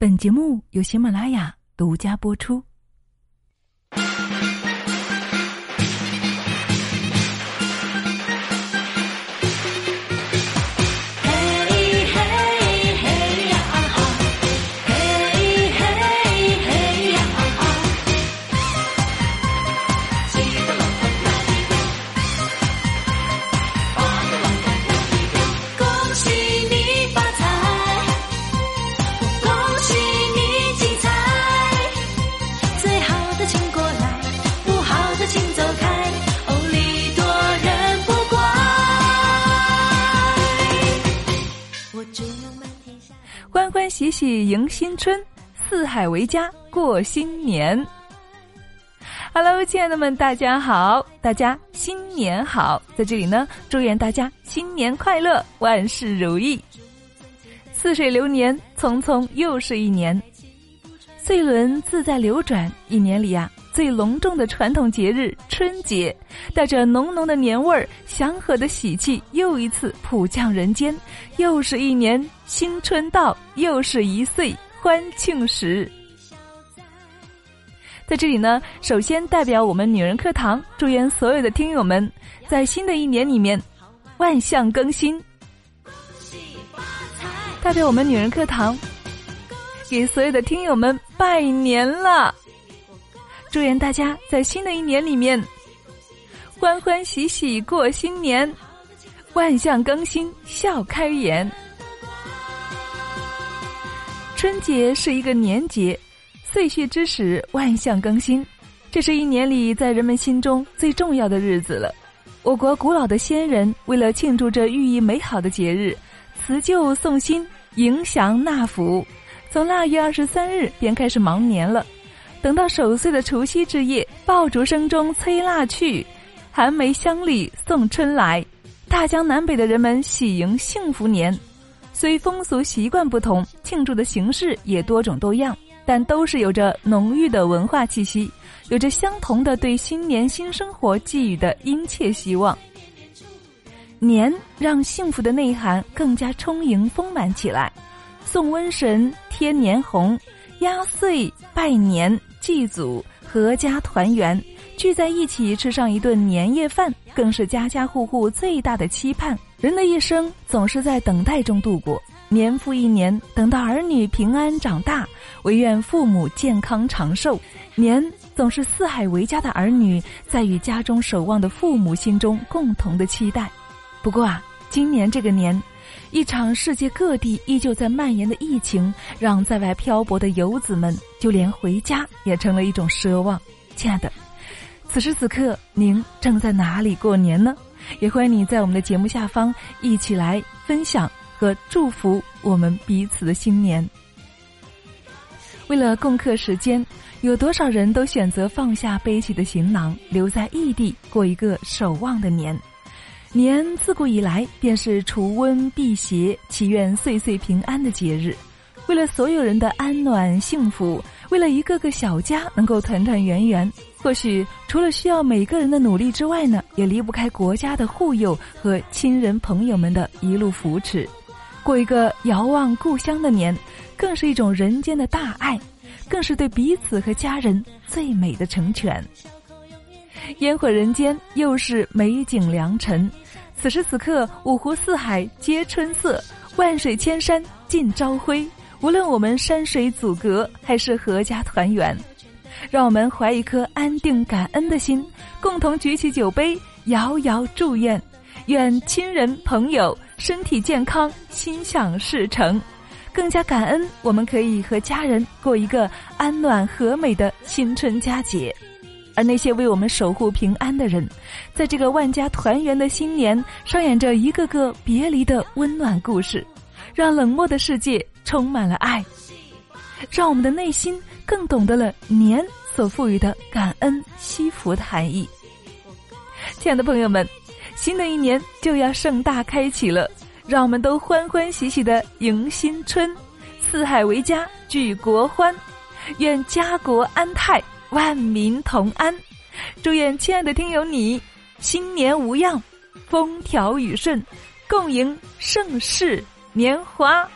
本节目由喜马拉雅独家播出。喜喜迎新春，四海为家过新年。Hello，亲爱的们，大家好，大家新年好！在这里呢，祝愿大家新年快乐，万事如意。似水流年，匆匆又是一年，岁轮自在流转，一年里呀、最隆重的传统节日春节，带着浓浓的年味儿，祥和的喜气又一次普降人间。又是一年新春到，又是一岁欢庆时。在这里呢，首先代表我们女人课堂，祝愿所有的听友们在新的一年里面万象更新。代表我们女人课堂，给所有的听友们拜年了。祝愿大家在新的一年里面欢欢喜喜过新年，万象更新，笑开颜。春节是一个年节，岁序之时，万象更新，这是一年里在人们心中最重要的日子了。我国古老的先人为了庆祝这寓意美好的节日，辞旧送新，迎祥纳福，从腊月二十三日便开始忙年了。等到守岁的除夕之夜，爆竹声中催腊去，寒梅香里送春来。大江南北的人们喜迎幸福年，虽风俗习惯不同，庆祝的形式也多种多样，但都是有着浓郁的文化气息，有着相同的对新年新生活寄予的殷切希望。年让幸福的内涵更加充盈丰满起来，送瘟神，添年红，压岁拜年，祭祖，阖家团圆，聚在一起吃上一顿年夜饭，更是家家户户最大的期盼。人的一生总是在等待中度过，年复一年，等到儿女平安长大，唯愿父母健康长寿。年总是四海为家的儿女在与家中守望的父母心中共同的期待。不过啊，今年这个年，一场世界各地依旧在蔓延的疫情，让在外漂泊的游子们，就连回家也成了一种奢望。亲爱的，此时此刻您正在哪里过年呢？也欢迎你在我们的节目下方一起来分享和祝福我们彼此的新年。为了共克时间，有多少人都选择放下背起的行囊，留在异地过一个守望的年。年自古以来便是除瘟辟邪、祈愿岁岁平安的节日。为了所有人的安暖幸福，为了一个个小家能够团团圆圆，或许除了需要每个人的努力之外呢，也离不开国家的护佑和亲人朋友们的一路扶持。过一个遥望故乡的年，更是一种人间的大爱，更是对彼此和家人最美的成全。烟火人间，又是美景良辰。此时此刻，五湖四海皆春色，万水千山尽朝晖。无论我们山水阻隔，还是阖家团圆，让我们怀一颗安定感恩的心，共同举起酒杯，遥遥祝愿，愿亲人朋友身体健康，心想事成。更加感恩，我们可以和家人过一个安暖和美的新春佳节。而那些为我们守护平安的人，在这个万家团圆的新年，上演着一个个别离的温暖故事，让冷漠的世界充满了爱，让我们的内心更懂得了年所赋予的感恩惜福的含义。亲爱的朋友们，新的一年就要盛大开启了，让我们都欢欢喜喜的迎新春，四海为家举国欢，愿家国安泰。万民同安，祝愿亲爱的听友你新年无恙，风调雨顺，共迎盛世年华。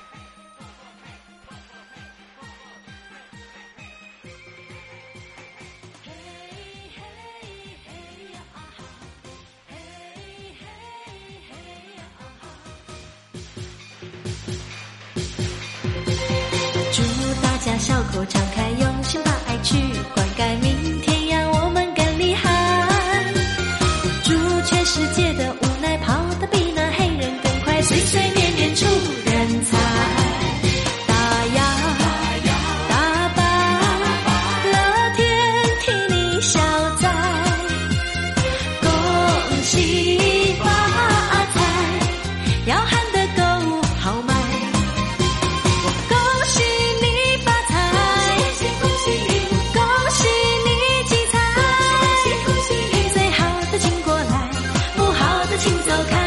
请走开